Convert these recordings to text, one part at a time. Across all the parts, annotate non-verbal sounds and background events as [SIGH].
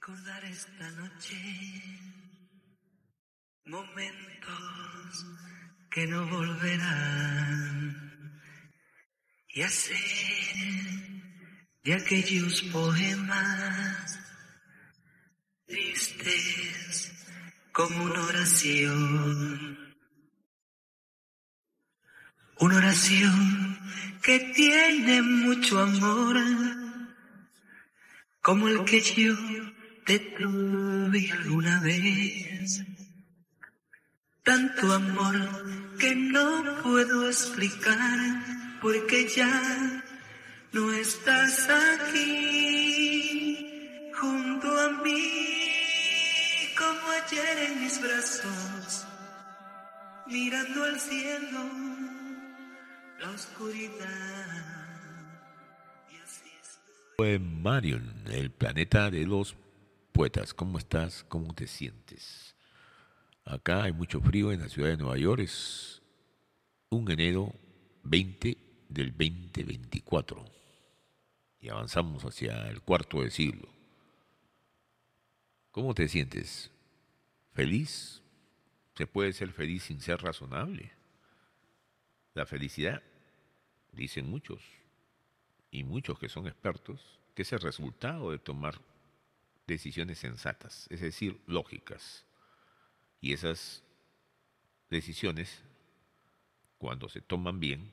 Recordar esta noche momentos que no volverán y hacer de aquellos poemas tristes como una oración. Una oración que tiene mucho amor, como el que yo te tuve una vez. Tanto amor que no puedo explicar porque ya no estás aquí junto a mí como ayer en mis brazos mirando al cielo la oscuridad y así Fue Marion, el planeta de los poetas. ¿Cómo estás? ¿Cómo te sientes? Acá hay mucho frío en la ciudad de Nueva York. Es un enero 20 del 2024 y avanzamos hacia el cuarto de siglo. ¿Cómo te sientes? ¿Feliz? ¿Se puede ser feliz sin ser razonable? La felicidad, dicen muchos, y muchos que son expertos, que es el resultado de tomar decisiones sensatas, es decir, lógicas. Y esas decisiones, cuando se toman bien,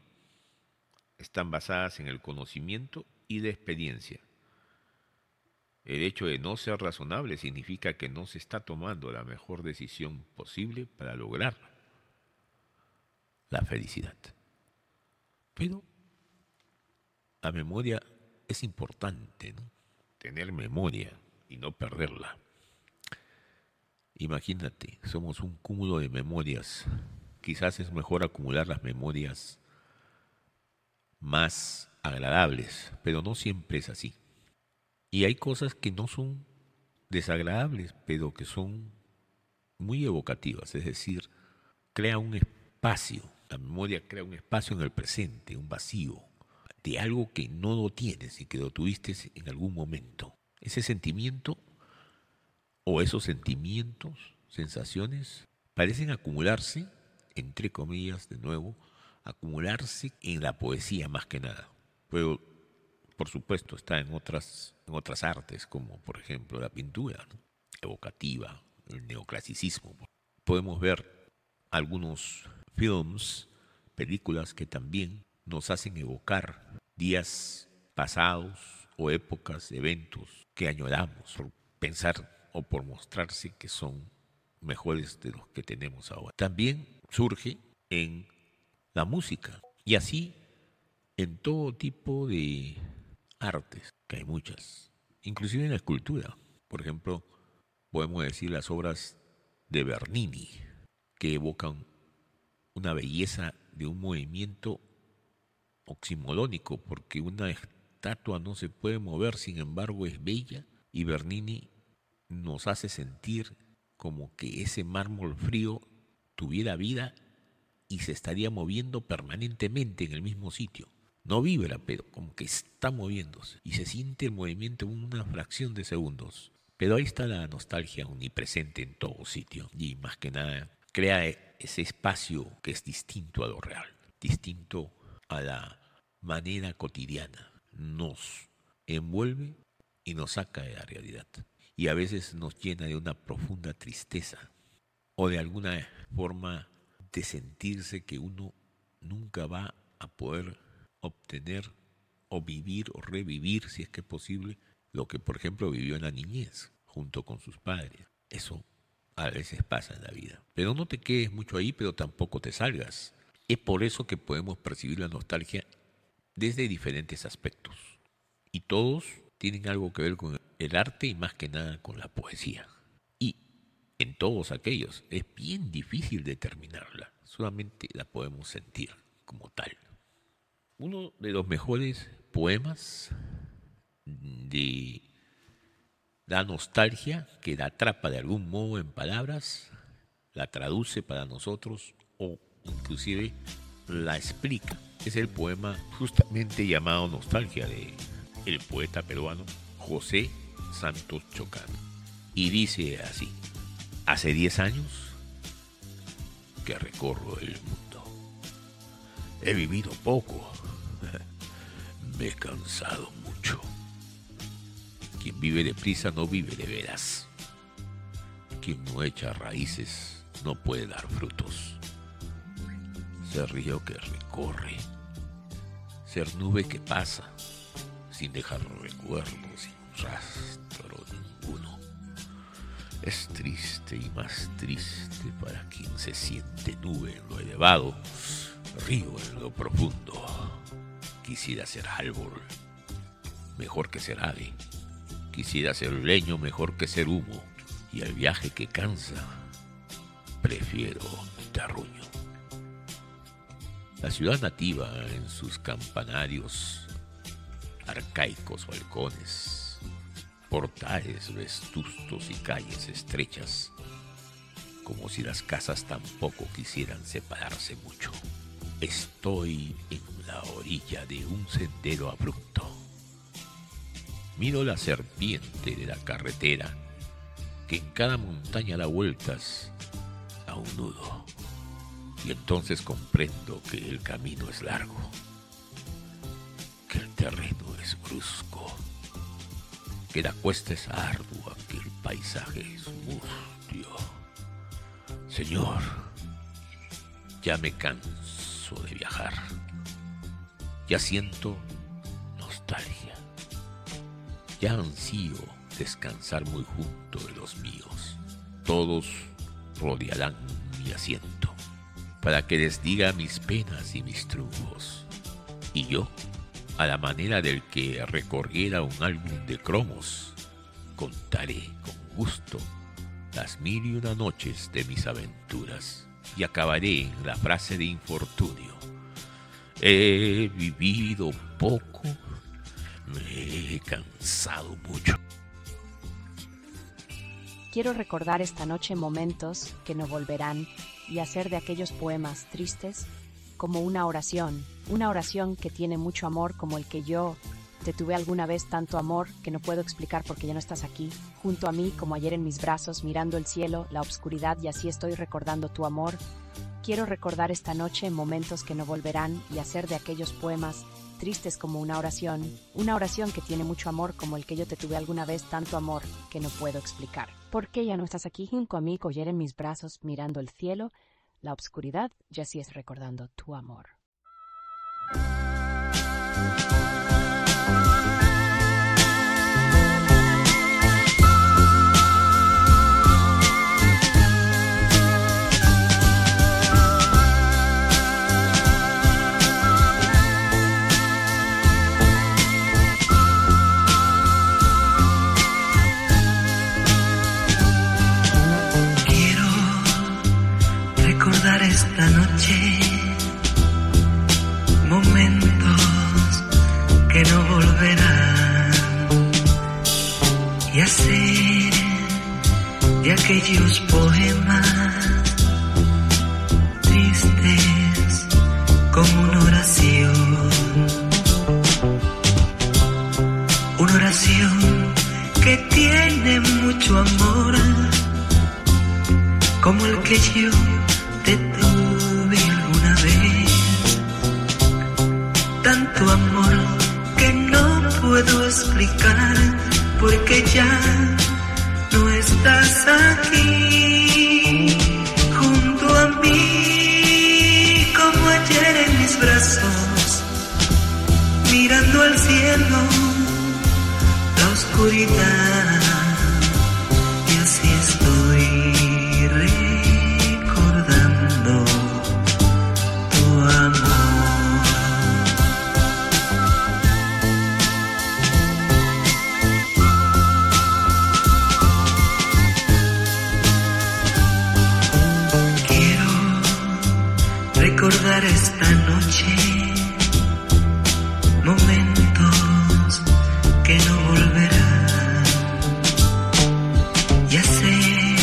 están basadas en el conocimiento y la experiencia. El hecho de no ser razonable significa que no se está tomando la mejor decisión posible para lograr la felicidad. Pero la memoria es importante, ¿no? Tener memoria y no perderla. Imagínate, somos un cúmulo de memorias. Quizás es mejor acumular las memorias más agradables, pero no siempre es así. Y hay cosas que no son desagradables, pero que son muy evocativas, es decir, crea un espacio, la memoria crea un espacio en el presente, un vacío, de algo que no lo tienes y que lo tuviste en algún momento. Ese sentimiento o esos sentimientos, sensaciones, parecen acumularse, entre comillas, de nuevo, acumularse en la poesía más que nada. Pero, por supuesto, está en otras, en otras artes, como por ejemplo la pintura, evocativa, el neoclasicismo. Podemos ver algunos films, películas que también nos hacen evocar días pasados o épocas, eventos que añoramos por pensar o por mostrarse que son mejores de los que tenemos ahora. También surge en la música y así en todo tipo de artes, que hay muchas, inclusive en la escultura. Por ejemplo, podemos decir las obras de Bernini, que evocan una belleza de un movimiento oximolónico, porque una estatua no se puede mover, sin embargo es bella, y Bernini nos hace sentir como que ese mármol frío tuviera vida y se estaría moviendo permanentemente en el mismo sitio. No vibra, pero como que está moviéndose y se siente el movimiento en una fracción de segundos. Pero ahí está la nostalgia omnipresente en todo sitio y más que nada crea ese espacio que es distinto a lo real, distinto a la manera cotidiana. Nos envuelve y nos saca de la realidad. Y a veces nos llena de una profunda tristeza o de alguna forma de sentirse que uno nunca va a poder obtener o vivir o revivir, si es que es posible, lo que por ejemplo vivió en la niñez junto con sus padres. Eso a veces pasa en la vida. Pero no te quedes mucho ahí, pero tampoco te salgas. Es por eso que podemos percibir la nostalgia desde diferentes aspectos. Y todos tienen algo que ver con el arte y más que nada con la poesía. Y en todos aquellos es bien difícil determinarla, solamente la podemos sentir como tal. Uno de los mejores poemas de la nostalgia que la atrapa de algún modo en palabras, la traduce para nosotros o inclusive la explica. Es el poema justamente llamado Nostalgia de el poeta peruano José Santos Chocano. y dice así, hace 10 años que recorro el mundo. He vivido poco, [LAUGHS] me he cansado mucho. Quien vive deprisa no vive de veras. Quien no echa raíces no puede dar frutos. Ser río que recorre, nube que pasa, sin dejar recuerdos, sin rastro ninguno. Es triste y más triste para quien se siente nube en lo elevado, río en lo profundo. Quisiera ser árbol, mejor que ser ave. Quisiera ser leño mejor que ser humo. Y el viaje que cansa, prefiero terruño. La ciudad nativa en sus campanarios, arcaicos balcones, portales vestustos y calles estrechas, como si las casas tampoco quisieran separarse mucho. Estoy en la orilla de un sendero abrupto. Miro la serpiente de la carretera que en cada montaña da vueltas a un nudo. Y entonces comprendo que el camino es largo, que el terreno es brusco, que la cuesta es ardua, que el paisaje es mustio. Señor, ya me canso de viajar. Ya siento nostalgia. Ya ansío descansar muy junto de los míos. Todos rodearán mi asiento para que les diga mis penas y mis triunfos. Y yo, a la manera del que recorriera un álbum de cromos, contaré con gusto las mil y una noches de mis aventuras y acabaré en la frase de infortunio. He vivido poco, me he cansado mucho. Quiero recordar esta noche momentos que no volverán y hacer de aquellos poemas tristes como una oración, una oración que tiene mucho amor como el que yo te tuve alguna vez tanto amor que no puedo explicar porque ya no estás aquí, junto a mí como ayer en mis brazos, mirando el cielo, la obscuridad y así estoy recordando tu amor. Quiero recordar esta noche momentos que no volverán y hacer de aquellos poemas tristes como una oración, una oración que tiene mucho amor como el que yo te tuve alguna vez tanto amor que no puedo explicar. ¿Por qué ya no estás aquí junto a mí, ayer en mis brazos, mirando el cielo, la obscuridad, y así es recordando tu amor? Y hacer de aquellos poemas tristes como una oración. Una oración que tiene mucho amor como el que yo te tuve alguna vez. Tanto amor que no puedo explicar porque ya no estás aquí junto a mí como ayer en mis brazos mirando al cielo la oscuridad esta noche. Momentos que no volverán. Y hacer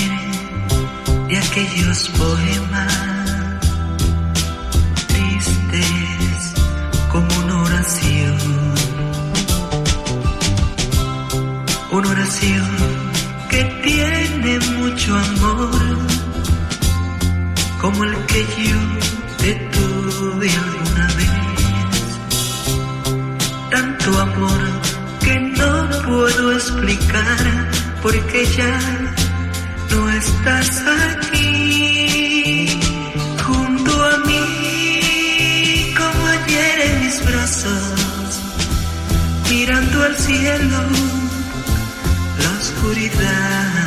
de aquellos poemas tristes como una oración, una oración que tiene mucho amor, como el que yo Tanto amor que no puedo explicar porque ya no estás aquí junto a mí como ayer en mis brazos mirando al cielo la oscuridad